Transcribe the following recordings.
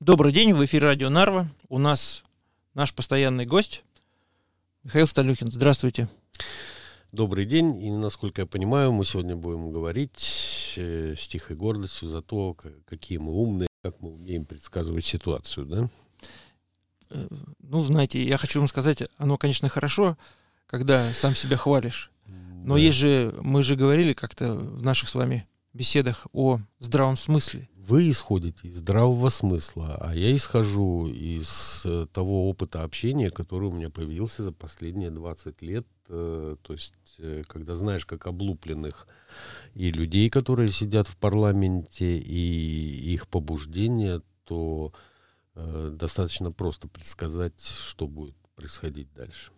Добрый день, в эфире радио Нарва. У нас наш постоянный гость Михаил Сталюхин. Здравствуйте. Добрый день, и насколько я понимаю, мы сегодня будем говорить э, с тихой гордостью за то, какие мы умные, как мы умеем предсказывать ситуацию, да? Э, ну, знаете, я хочу вам сказать, оно, конечно, хорошо, когда сам себя хвалишь. Но да. есть же, мы же говорили как-то в наших с вами беседах о здравом смысле. Вы исходите из здравого смысла, а я исхожу из э, того опыта общения, который у меня появился за последние 20 лет. Э, то есть, э, когда знаешь, как облупленных и людей, которые сидят в парламенте, и их побуждения, то достаточно просто предсказать, что будет происходить дальше.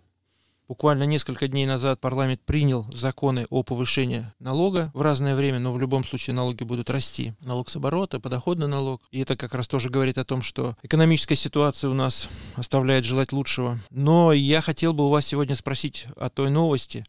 Буквально несколько дней назад парламент принял законы о повышении налога в разное время, но в любом случае налоги будут расти. Налог с оборота, подоходный налог. И это как раз тоже говорит о том, что экономическая ситуация у нас оставляет желать лучшего. Но я хотел бы у вас сегодня спросить о той новости.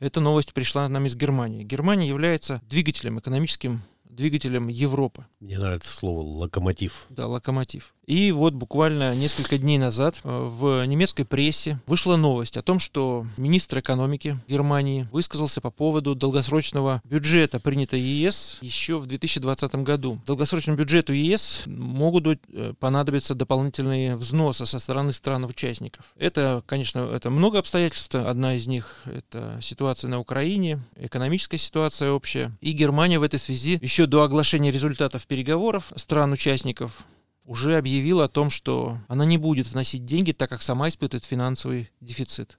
Эта новость пришла нам из Германии. Германия является двигателем, экономическим двигателем Европы. Мне нравится слово локомотив. Да, локомотив. И вот буквально несколько дней назад э, в немецкой прессе вышла новость о том, что министр экономики Германии высказался по поводу долгосрочного бюджета, принятого ЕС еще в 2020 году. Долгосрочному бюджету ЕС могут э, понадобиться дополнительные взносы со стороны стран-участников. Это, конечно, это много обстоятельств. Одна из них — это ситуация на Украине, экономическая ситуация общая. И Германия в этой связи еще до оглашения результатов переговоров стран-участников уже объявила о том, что она не будет вносить деньги, так как сама испытывает финансовый дефицит.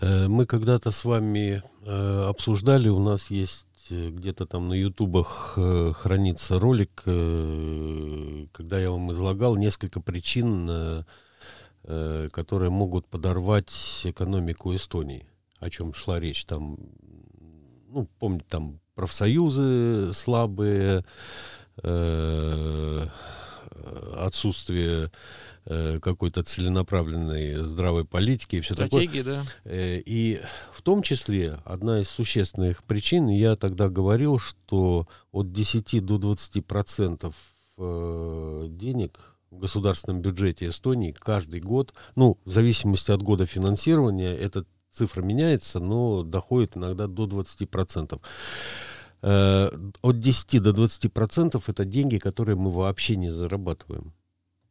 Э, мы когда-то с вами э, обсуждали, у нас есть э, где-то там на ютубах хранится ролик, когда я вам излагал несколько причин, которые могут подорвать экономику Эстонии. О чем шла речь там, ну, помните, там профсоюзы слабые, отсутствие э, какой-то целенаправленной здравой политики и все Стратегии, такое. да. Э, и в том числе одна из существенных причин, я тогда говорил, что от 10 до 20 процентов денег в государственном бюджете Эстонии каждый год, ну, в зависимости от года финансирования, эта цифра меняется, но доходит иногда до 20 процентов. Э, от 10 до 20 процентов это деньги, которые мы вообще не зарабатываем.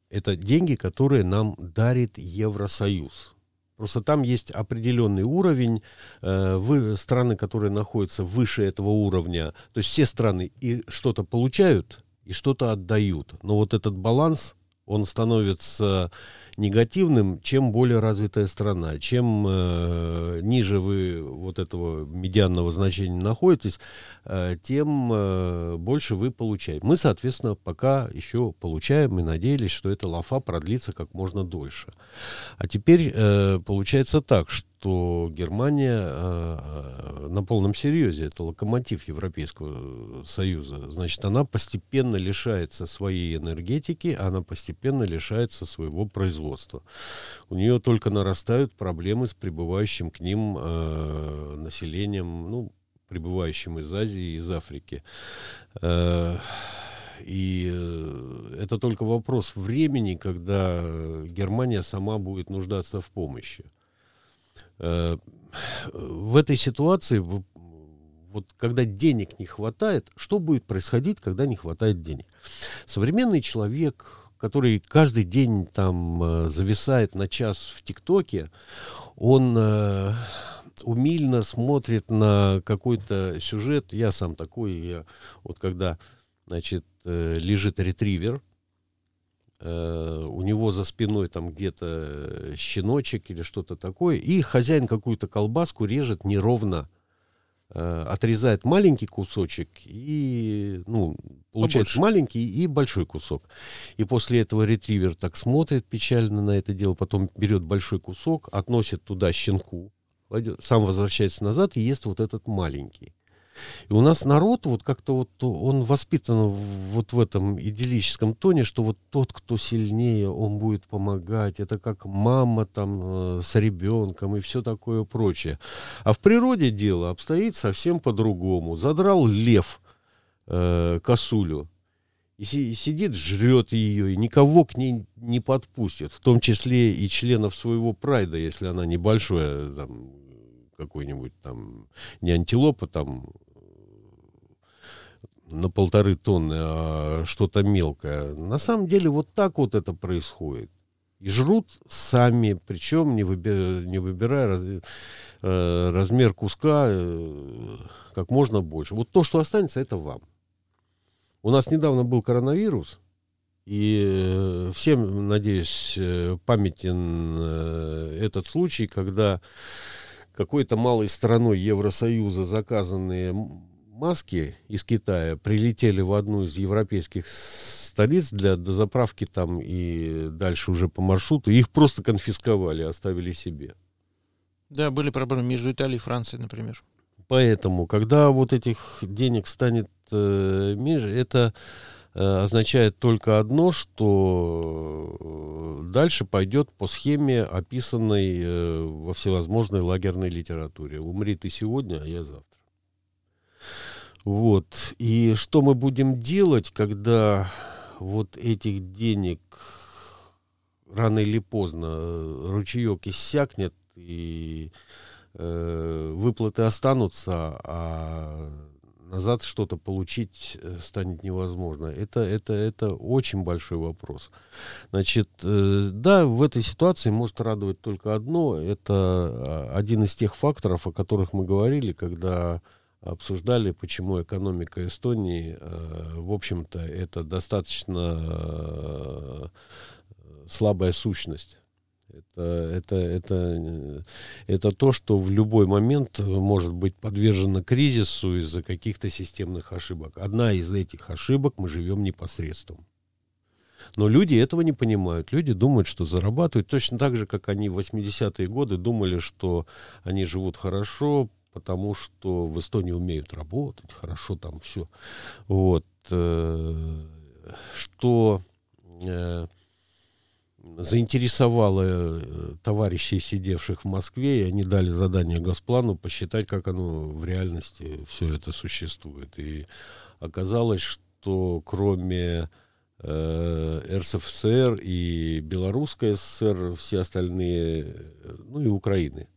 Это деньги, которые нам дарит Евросоюз. Просто там есть определенный уровень, э, вы, страны, которые находятся выше этого уровня, то есть все страны и что-то получают, и что-то отдают. Но вот этот баланс, он становится негативным, чем более развитая страна. Чем э, ниже вы вот этого медианного значения находитесь, э, тем э, больше вы получаете. Мы, соответственно, пока еще получаем и надеялись, что эта лафа продлится как можно дольше. А теперь э, получается так, что что Германия э, на полном серьезе, это локомотив Европейского Союза, значит, она постепенно лишается своей энергетики, она постепенно лишается своего производства. У нее только нарастают проблемы с прибывающим к ним э, населением, ну, прибывающим из Азии из Африки. Э, и э, это только вопрос времени, когда Германия сама будет нуждаться в помощи. Э, в этой ситуации, вот когда денег не хватает, что будет происходить, когда не хватает денег? Современный человек, который каждый день там э, зависает на час в ТикТоке, он э, умильно смотрит на какой-то сюжет. Я сам такой, я, вот когда, значит, лежит ретривер, Э, у него за спиной там где-то щеночек или что-то такое, и хозяин какую-то колбаску режет неровно, э, отрезает маленький кусочек и, ну, получается Побольше. маленький и большой кусок. И после этого ретривер так смотрит печально на это дело, потом берет большой кусок, относит туда щенку, сам возвращается назад и ест вот этот маленький. И у нас народ вот как-то вот он воспитан вот в этом идиллическом тоне, что вот тот, кто сильнее, он будет помогать. Это как мама там э, с ребенком и все такое прочее. А в природе дело обстоит совсем по-другому. Задрал лев э, косулю и сидит, жрет ее, и никого к ней не подпустит, в том числе и членов своего прайда, если она небольшая, там, какой-нибудь там, не антилопа, там, на полторы тонны, а что-то мелкое. На самом деле вот так вот это происходит. И жрут сами, причем не, выби, не выбирая раз, э, размер куска э, как можно больше. Вот то, что останется, это вам. У нас недавно был коронавирус, и э, всем, надеюсь, э, памятен э, этот случай, когда какой-то малой страной Евросоюза заказанные маски из Китая прилетели в одну из европейских столиц для дозаправки там и дальше уже по маршруту. Их просто конфисковали, оставили себе. Да, были проблемы между Италией и Францией, например. Поэтому, когда вот этих денег станет э, меньше, это означает только одно, что э, дальше пойдет по схеме, описанной э, во всевозможной лагерной литературе. Умри ты сегодня, а я завтра. Вот. И что мы будем делать, когда вот этих денег рано или поздно э, ручеек иссякнет и э, выплаты останутся, а назад что-то получить э, станет невозможно. Это, это, это очень большой вопрос. Значит, э, да, в этой ситуации может радовать только одно. Это а, один из тех факторов, о которых мы говорили, когда обсуждали, почему экономика Эстонии, э, в общем-то, это достаточно слабая сущность. Это, это, это, это то, что в любой момент может быть подвержено кризису из-за каких-то системных ошибок. Одна из этих ошибок мы живем непосредством. Но люди этого не понимают. Люди думают, что зарабатывают точно так же, как они в 80-е годы думали, что они живут хорошо, потому что в Эстонии умеют работать, хорошо там все. Вот. Э, что э, заинтересовало э, товарищей, сидевших в Москве, и они дали задание Госплану посчитать, как оно в реальности все это существует. И оказалось, что кроме РСФСР и Белорусской ССР, все остальные, ну и Украины,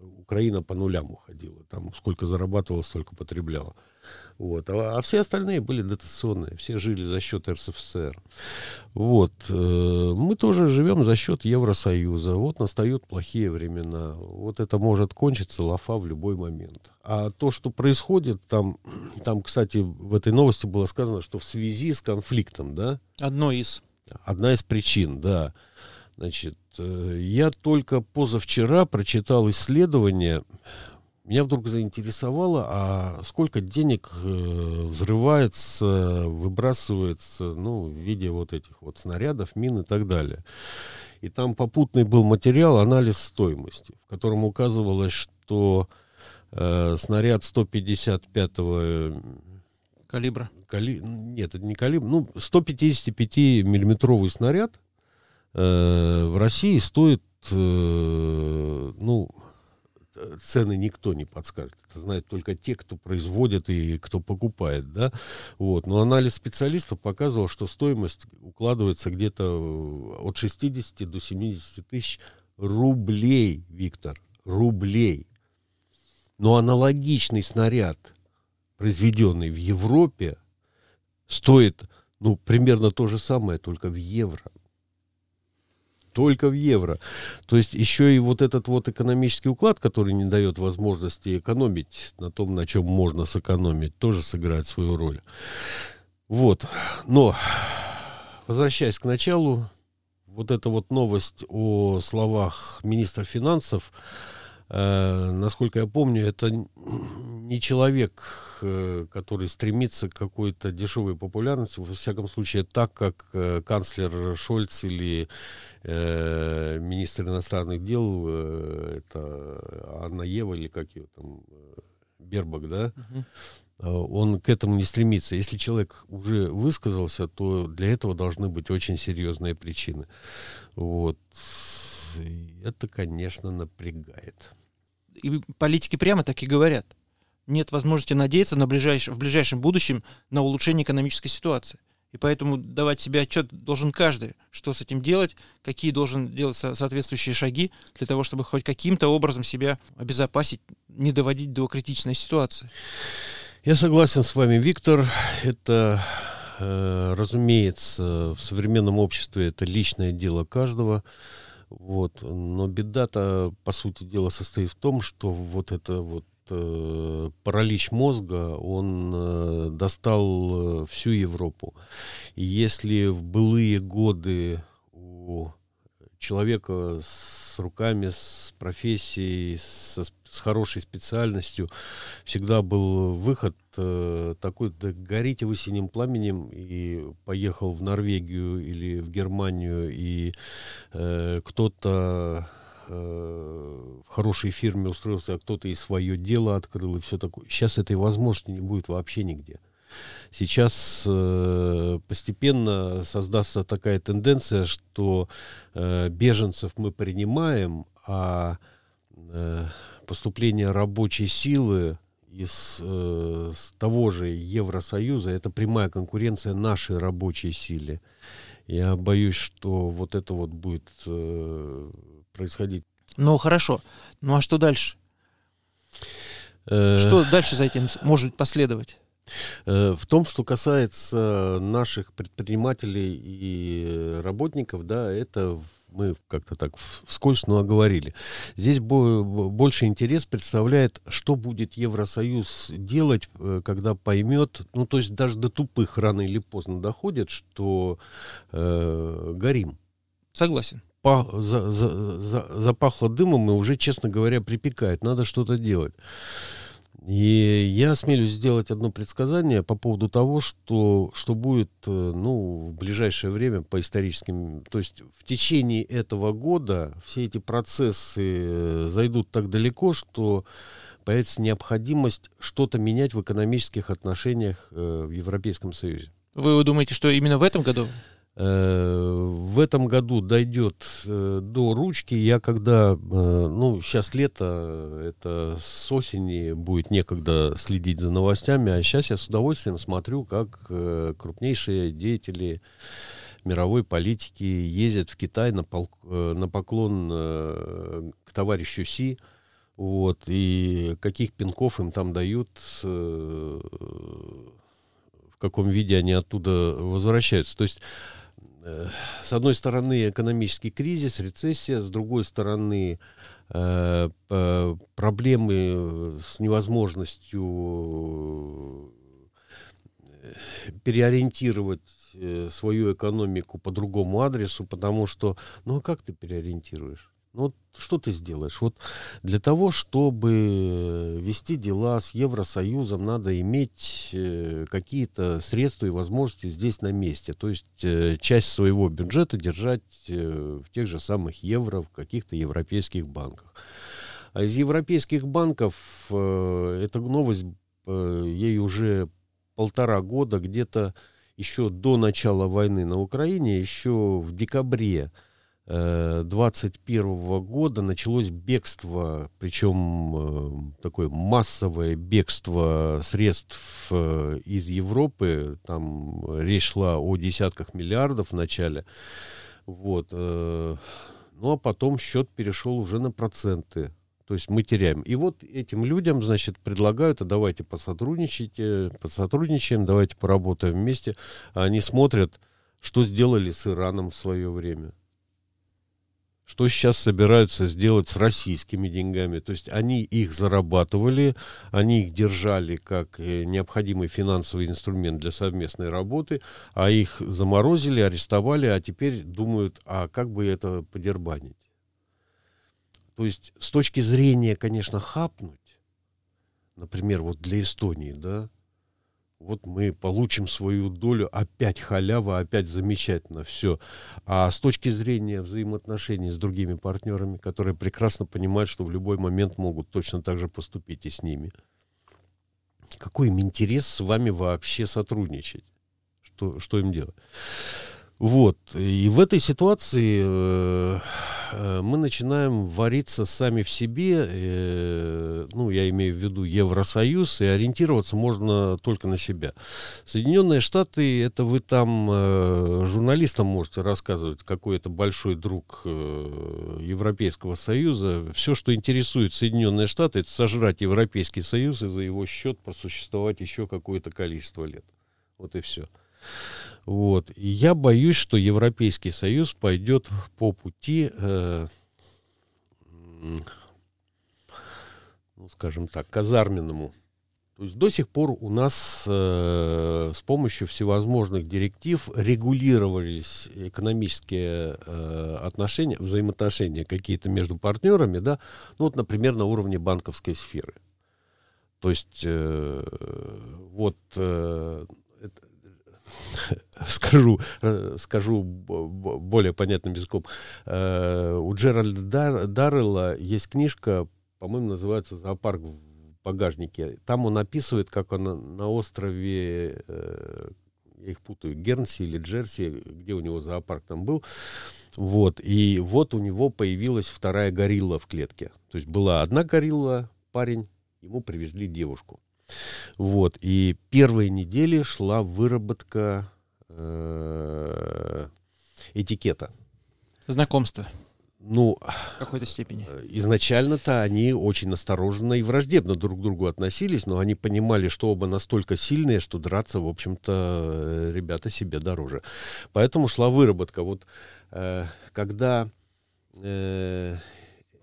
Украина по нулям уходила. Там сколько зарабатывала, столько потребляла. Вот. А, а все остальные были дотационные. Все жили за счет РСФСР. Вот. Э, мы тоже живем за счет Евросоюза. Вот настают плохие времена. Вот это может кончиться лафа в любой момент. А то, что происходит там, там, кстати, в этой новости было сказано, что в связи с конфликтом, да? Одно из. Одна из причин, да. Значит, э, я только позавчера прочитал исследование. Меня вдруг заинтересовало, а сколько денег э, взрывается, выбрасывается, ну, в виде вот этих вот снарядов, мин и так далее. И там попутный был материал, анализ стоимости, в котором указывалось, что э, снаряд 155-го калибра. Кали... Нет, это не калибр. Ну, 155-миллиметровый снаряд Э, в России стоит, э, ну, цены никто не подскажет. Это знают только те, кто производит и кто покупает, да. Вот. Но анализ специалистов показывал, что стоимость укладывается где-то от 60 до 70 тысяч рублей, Виктор, рублей. Но аналогичный снаряд, произведенный в Европе, стоит, ну, примерно то же самое, только в евро только в евро. То есть еще и вот этот вот экономический уклад, который не дает возможности экономить на том, на чем можно сэкономить, тоже сыграет свою роль. Вот. Но, возвращаясь к началу, вот эта вот новость о словах министра финансов, э, насколько я помню, это не человек, э, который стремится к какой-то дешевой популярности, во всяком случае, так как э, канцлер Шольц или э, министр иностранных дел, э, это Анна Ева или как ее там, э, Бербак, да, uh он к этому не стремится. Если человек уже высказался, то для этого должны быть очень серьезные причины. Вот. Это, конечно, напрягает. И политики прямо так и говорят нет возможности надеяться на ближайшем, в ближайшем будущем на улучшение экономической ситуации. И поэтому давать себе отчет должен каждый, что с этим делать, какие должен делать соответствующие шаги для того, чтобы хоть каким-то образом себя обезопасить, не доводить до критичной ситуации. Я согласен с вами, Виктор. Это, э, разумеется, в современном обществе это личное дело каждого. Вот. Но беда-то, по сути дела, состоит в том, что вот это вот э, паралич мозга, он э, достал э, всю Европу. И если в былые годы у человека с руками, с профессией, со, с хорошей специальностью всегда был выход такой, да горите вы синим пламенем, и поехал в Норвегию или в Германию, и э, кто-то э, в хорошей фирме устроился, а кто-то и свое дело открыл, и все такое. Сейчас этой возможности не будет вообще нигде. Сейчас э, постепенно создастся такая тенденция, что э, беженцев мы принимаем, а э, поступление рабочей силы из э, того же Евросоюза это прямая конкуренция нашей рабочей силе. Я боюсь, что вот это вот будет э, происходить. Ну хорошо. Ну а что дальше? Э... Что дальше за этим может последовать? Э, в том, что касается наших предпринимателей и работников, да, это мы как-то так вскользь, но оговорили. Здесь больше интерес представляет, что будет Евросоюз делать, э, когда поймет, ну то есть даже до тупых рано или поздно доходит, что э, горим. Согласен. Па, за, за, за, запахло дымом и уже, честно говоря, припекает. Надо что-то делать. И я осмелюсь сделать одно предсказание по поводу того, что, что будет э, ну, в ближайшее время по историческим... То есть в течение этого года все эти процессы э, зайдут так далеко, что появится необходимость что-то менять в экономических отношениях э, в Европейском Союзе. Вы думаете, что именно в этом году? Э, в этом году дойдет э, до ручки. Я когда, э, ну, сейчас лето, это с осени будет некогда следить за новостями, а сейчас я с удовольствием смотрю, как крупнейшие деятели мировой политики ездят в Китай на, пол, на поклон к товарищу Си, вот, и каких пинков им там дают, в каком виде они оттуда возвращаются. То есть с одной стороны экономический кризис, рецессия, с другой стороны э, проблемы с невозможностью э, переориентировать э, свою экономику по другому адресу, потому что, ну а как ты переориентируешь? Ну, что ты сделаешь? Вот для того, чтобы вести дела с Евросоюзом, надо иметь э, какие-то средства и возможности здесь на месте. То есть э, часть своего бюджета держать э, в тех же самых евро, в каких-то европейских банках. А из европейских банков эта новость, ей уже полтора года, где-то еще до начала войны на Украине, еще в декабре 2021 года началось бегство, причем э, такое массовое бегство средств э, из Европы. Там речь шла о десятках миллиардов в начале. Вот. Э, ну а потом счет перешел уже на проценты. То есть мы теряем. И вот этим людям, значит, предлагают, а давайте посотрудничайте, посотрудничаем, давайте поработаем вместе. А они смотрят, что сделали с Ираном в свое время что сейчас собираются сделать с российскими деньгами. То есть они их зарабатывали, они их держали как э, необходимый финансовый инструмент для совместной работы, а их заморозили, арестовали, а теперь думают, а как бы это подербанить. То есть с точки зрения, конечно, хапнуть, например, вот для Эстонии, да, вот мы получим свою долю, опять халява, опять замечательно, все. А с точки зрения взаимоотношений с другими партнерами, которые прекрасно понимают, что в любой момент могут точно так же поступить и с ними, какой им интерес с вами вообще сотрудничать? Что, что им делать? Вот. И в этой ситуации э, мы начинаем вариться сами в себе, э, ну, я имею в виду Евросоюз, и ориентироваться можно только на себя. Соединенные Штаты, это вы там э, журналистам можете рассказывать, какой это большой друг э, Европейского Союза. Все, что интересует Соединенные Штаты, это сожрать Европейский Союз и за его счет просуществовать еще какое-то количество лет. Вот и все. Вот. И я боюсь, что Европейский Союз пойдет по пути, э, ну, скажем так, казарменному. То есть до сих пор у нас э, с помощью всевозможных директив регулировались экономические э, отношения, взаимоотношения какие-то между партнерами, да, ну вот, например, на уровне банковской сферы. То есть э, вот э, скажу, э, скажу более понятным языком. Э, у Джеральда Даррелла есть книжка, по-моему, называется «Зоопарк в багажнике». Там он описывает, как он на острове, э, я их путаю, Гернси или Джерси, где у него зоопарк там был, вот, и вот у него появилась вторая горилла в клетке. То есть была одна горилла, парень, ему привезли девушку. Вот. И первые недели шла выработка э, этикета. Знакомство. Ну, в какой-то степени. Э, изначально-то они очень осторожно и враждебно друг к другу относились, но они понимали, что оба настолько сильные, что драться, в общем-то, э, ребята себе дороже. Поэтому шла выработка. Вот э, когда э,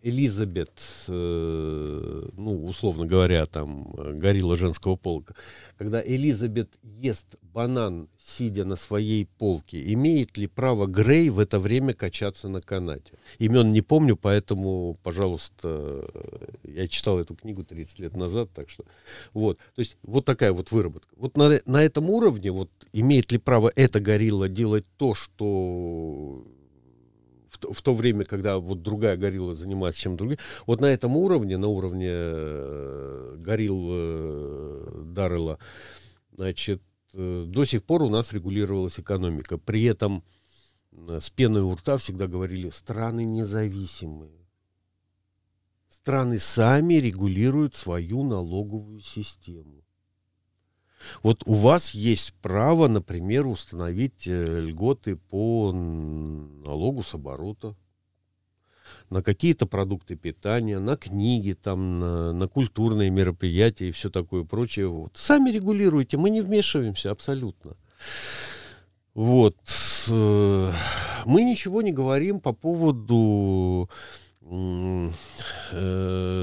Элизабет, э, ну, условно говоря, там, горилла женского полка, когда Элизабет ест банан, сидя на своей полке, имеет ли право Грей в это время качаться на канате? Имен не помню, поэтому, пожалуйста, я читал эту книгу 30 лет назад, так что, вот, то есть, вот такая вот выработка. Вот на, на этом уровне, вот, имеет ли право эта горилла делать то, что в, в то время, когда вот другая горилла занимается чем другим. Вот на этом уровне, на уровне э, горилл э, Даррелла, значит, э, до сих пор у нас регулировалась экономика. При этом э, с пеной у рта всегда говорили, страны независимые. Страны сами регулируют свою налоговую систему. Вот у вас есть право, например, установить э, льготы по налогу с оборота на какие-то продукты питания, на книги, там, на, на культурные мероприятия и все такое прочее. Вот. Сами регулируйте, мы не вмешиваемся абсолютно. Вот. Э, мы ничего не говорим по поводу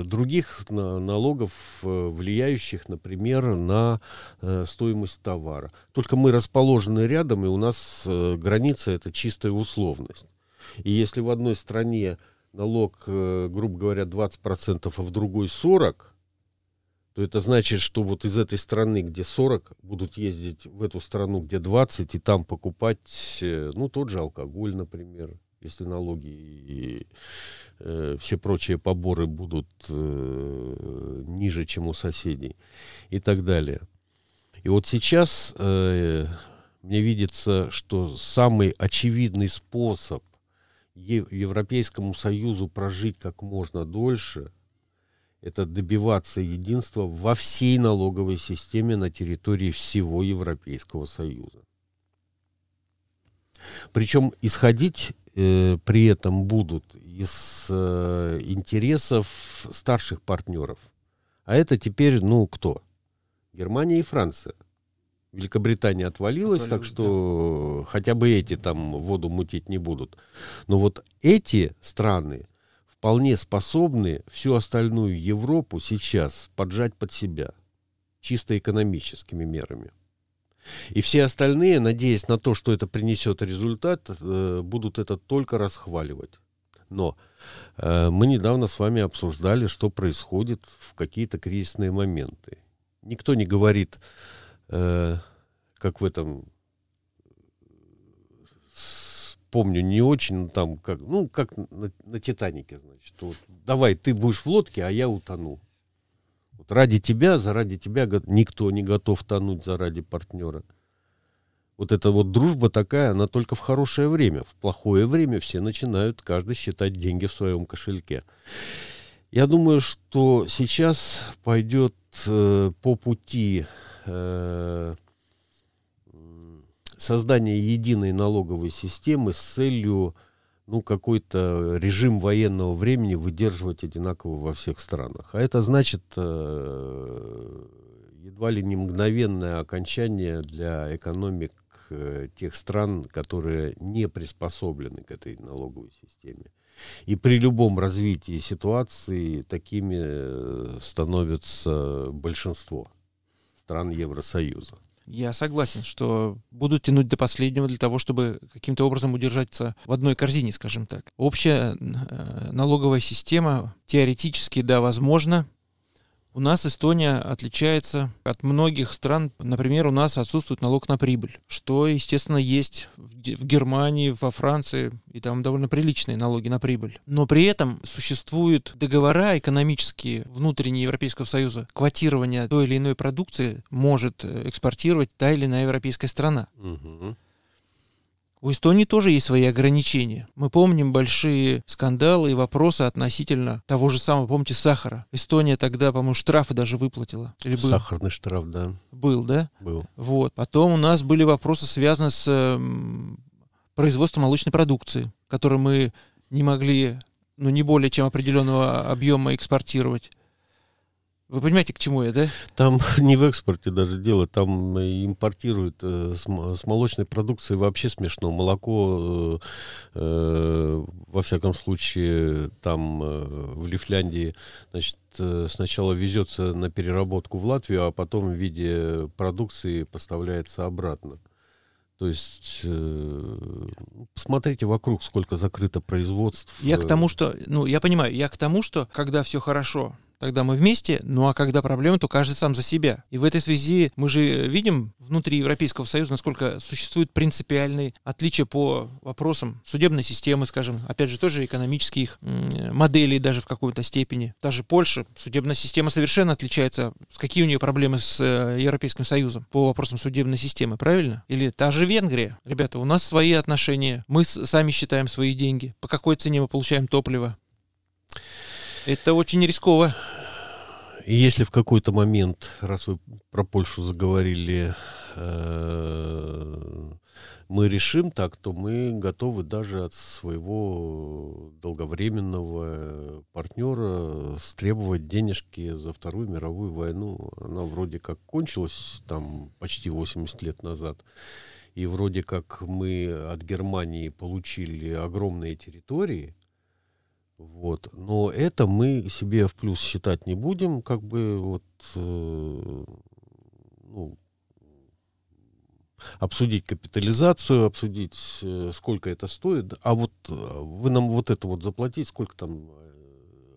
других налогов, э, влияющих, например, на э, стоимость товара. Только мы расположены рядом, и у нас граница это чистая условность. И если в одной стране налог, грубо говоря, 20%, а в другой 40%, то это значит, что вот из этой страны, где 40, будут ездить в эту страну, где 20, и там покупать, ну, тот же алкоголь, например, если налоги и э, все прочие поборы будут э, ниже, чем у соседей и так далее. И вот сейчас э, мне видится, что самый очевидный способ Европейскому Союзу прожить как можно дольше – это добиваться единства во всей налоговой системе на территории всего Европейского Союза. Причем исходить э, при этом будут из э, интересов старших партнеров. А это теперь, ну, кто? Германия и Франция. Великобритания отвалилась, Отвалилась, так что да. хотя бы эти там воду мутить не будут. Но вот эти страны вполне способны всю остальную Европу сейчас поджать под себя, чисто экономическими мерами. И все остальные, надеясь на то, что это принесет результат, э, будут это только расхваливать. Но э, мы недавно с вами обсуждали, что происходит в какие-то кризисные моменты. Никто не говорит, э, как в этом помню, не очень, там, как, ну, как на, на Титанике, значит, вот, давай, ты будешь в лодке, а я утону. Ради тебя, заради тебя никто не готов тонуть заради партнера. Вот эта вот дружба такая, она только в хорошее время. В плохое время все начинают каждый считать деньги в своем кошельке. Я думаю, что сейчас пойдет э, по пути э, создания единой налоговой системы с целью ну, какой-то режим военного времени выдерживать одинаково во всех странах. А это значит э, едва ли не мгновенное окончание для экономик э, тех стран, которые не приспособлены к этой налоговой системе. И при любом развитии ситуации такими э, становится большинство стран Евросоюза. Я согласен, что будут тянуть до последнего для того, чтобы каким-то образом удержаться в одной корзине, скажем так. Общая э, налоговая система теоретически, да, возможно, у нас Эстония отличается от многих стран. Например, у нас отсутствует налог на прибыль, что, естественно, есть в Германии, во Франции, и там довольно приличные налоги на прибыль. Но при этом существуют договора экономические внутренние Европейского Союза. Квотирование той или иной продукции может э, экспортировать та или иная европейская страна. Угу. У Эстонии тоже есть свои ограничения. Мы помним большие скандалы и вопросы относительно того же самого, помните, сахара. Эстония тогда, по-моему, штрафы даже выплатила. Или был? Сахарный штраф, да. Был, да? Был. Вот. Потом у нас были вопросы, связанные с э, производством молочной продукции, которую мы не могли, ну, не более чем определенного объема экспортировать. Вы понимаете, к чему я, да? Там не в экспорте даже дело, там импортируют э, с, с молочной продукцией вообще смешно. Молоко, э, э, во всяком случае, там э, в Лифляндии, значит, э, сначала везется на переработку в Латвию, а потом в виде продукции поставляется обратно. То есть э, посмотрите вокруг, сколько закрыто производств. Я к тому, что, ну, я понимаю, я к тому, что когда все хорошо, тогда мы вместе, ну а когда проблемы, то каждый сам за себя. И в этой связи мы же видим внутри Европейского Союза, насколько существуют принципиальные отличия по вопросам судебной системы, скажем, опять же, тоже экономических моделей даже в какой-то степени. Даже Польша, судебная система совершенно отличается. С какие у нее проблемы с э, Европейским Союзом по вопросам судебной системы, правильно? Или та же Венгрия. Ребята, у нас свои отношения, мы сами считаем свои деньги, по какой цене мы получаем топливо. Это очень рисково. И если в какой-то момент, раз вы про Польшу заговорили, э, мы решим так, то мы готовы даже от своего долговременного партнера стребовать денежки за Вторую мировую войну. Она вроде как кончилась там почти 80 лет назад. И вроде как мы от Германии получили огромные территории, вот. Но это мы себе в плюс считать не будем, как бы вот э, ну, обсудить капитализацию, обсудить, э, сколько это стоит. А вот э, вы нам вот это вот заплатить, сколько там,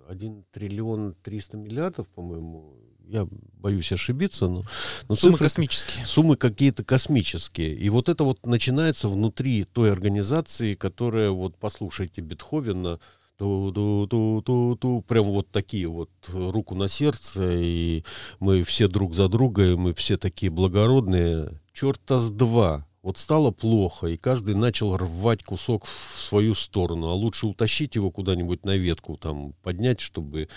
1 э, триллион 300 миллиардов, по-моему, я боюсь ошибиться, но, но суммы цифры, космические. Суммы какие-то космические. И вот это вот начинается внутри той организации, которая, вот послушайте Бетховена, ту-ту-ту-ту-ту, прям вот такие вот руку на сердце, и мы все друг за друга, и мы все такие благородные. Черта с два. Вот стало плохо, и каждый начал рвать кусок в свою сторону. А лучше утащить его куда-нибудь на ветку, там, поднять, чтобы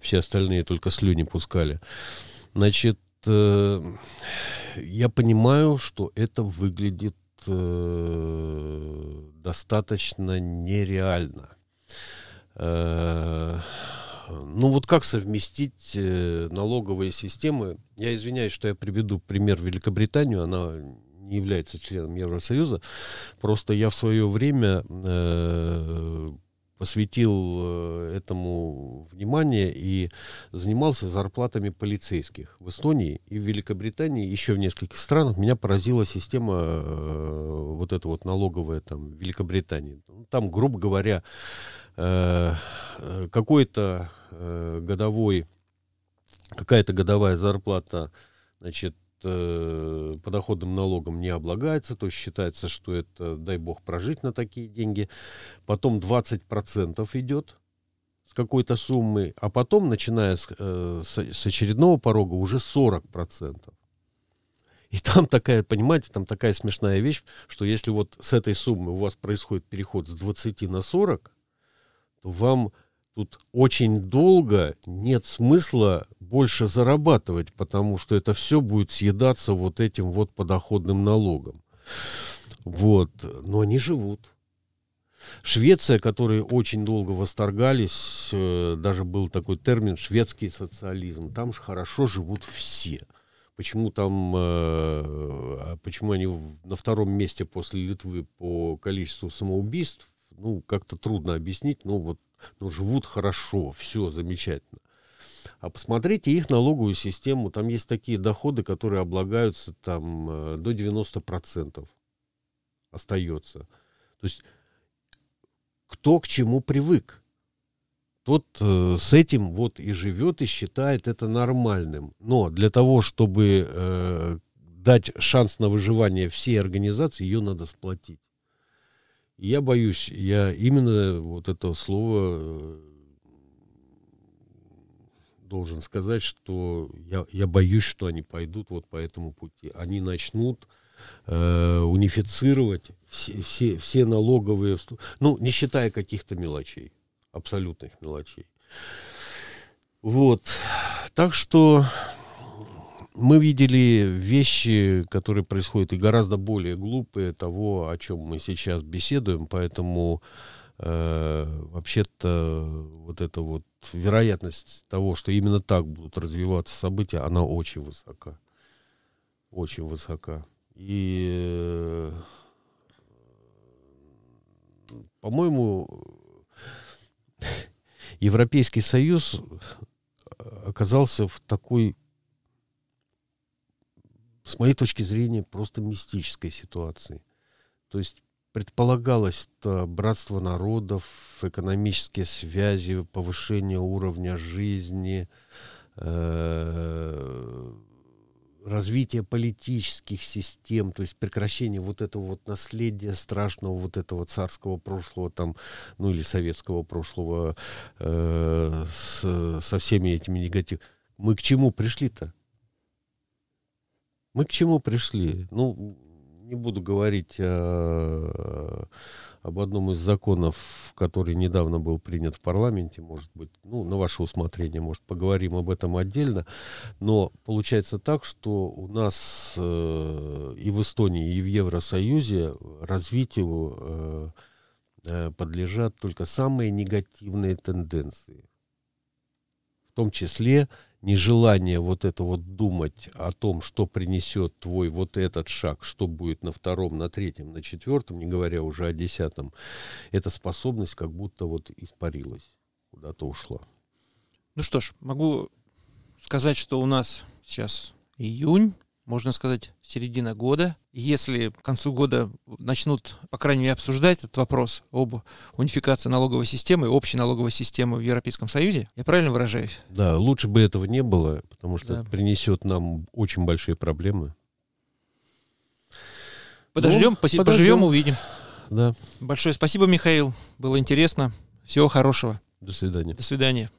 все остальные только слюни пускали. Значит, э, я понимаю, что это выглядит э, достаточно нереально. Э, ну вот как совместить э, налоговые системы? Я извиняюсь, что я приведу пример Великобританию, она не является членом Евросоюза. Просто я в свое время э, посвятил э, этому внимание и занимался зарплатами полицейских в Эстонии и в Великобритании, еще в нескольких странах. Меня поразила система э, вот эта вот налоговая там в Великобритании. Там, грубо говоря, э, какой-то годовой, какая-то годовая зарплата, значит, э, подоходным налогом не облагается, то есть считается, что это, дай бог, прожить на такие деньги. Потом 20% идет с какой-то суммы, а потом, начиная с, э, с, очередного порога, уже 40%. И там такая, понимаете, там такая смешная вещь, что если вот с этой суммы у вас происходит переход с 20 на 40, то вам тут очень долго нет смысла больше зарабатывать, потому что это все будет съедаться вот этим вот подоходным налогом. Вот. Но они живут. Швеция, которые очень долго восторгались, э, даже был такой термин шведский социализм. Там же хорошо живут все. Почему там, э, а почему они на втором месте после Литвы по количеству самоубийств, ну, как-то трудно объяснить, но вот ну, живут хорошо, все замечательно. А посмотрите их налоговую систему, там есть такие доходы, которые облагаются там э, до 90% остается. То есть кто к чему привык. Тот э, с этим вот и живет и считает это нормальным. Но для того, чтобы э, дать шанс на выживание всей организации, ее надо сплотить. Я боюсь, я именно вот это слово э, должен сказать, что я, я боюсь, что они пойдут вот по этому пути. Они начнут э, унифицировать все, все, все налоговые, ну, не считая каких-то мелочей, абсолютных мелочей. Вот. Так что мы видели вещи, которые происходят и гораздо более глупые того, о чем мы сейчас беседуем, поэтому э, вообще-то вот эта вот вероятность того, что именно так будут развиваться события, она очень высока. Очень высока. И, э, по-моему, Европейский Союз оказался в такой, с моей точки зрения, просто мистической ситуации. То есть предполагалось братство народов, экономические связи, повышение уровня жизни, э развитие политических систем, то есть прекращение вот этого вот наследия страшного вот этого царского прошлого там, ну или советского прошлого э, с, со всеми этими негативами. Мы к чему пришли-то? Мы к чему пришли? Ну, не буду говорить о, об одном из законов, который недавно был принят в парламенте, может быть, ну, на ваше усмотрение, может, поговорим об этом отдельно, но получается так, что у нас э, и в Эстонии, и в Евросоюзе развитию э, э, подлежат только самые негативные тенденции, в том числе нежелание вот это вот думать о том, что принесет твой вот этот шаг, что будет на втором, на третьем, на четвертом, не говоря уже о десятом, эта способность как будто вот испарилась, куда-то ушла. Ну что ж, могу сказать, что у нас сейчас июнь, можно сказать, середина года. Если к концу года начнут, по крайней мере, обсуждать этот вопрос об унификации налоговой системы, общей налоговой системы в Европейском Союзе, я правильно выражаюсь? Да, лучше бы этого не было, потому что да. это принесет нам очень большие проблемы. Подождем, ну, поживем, увидим. Да. Большое спасибо, Михаил. Было интересно. Всего хорошего. До свидания. До свидания.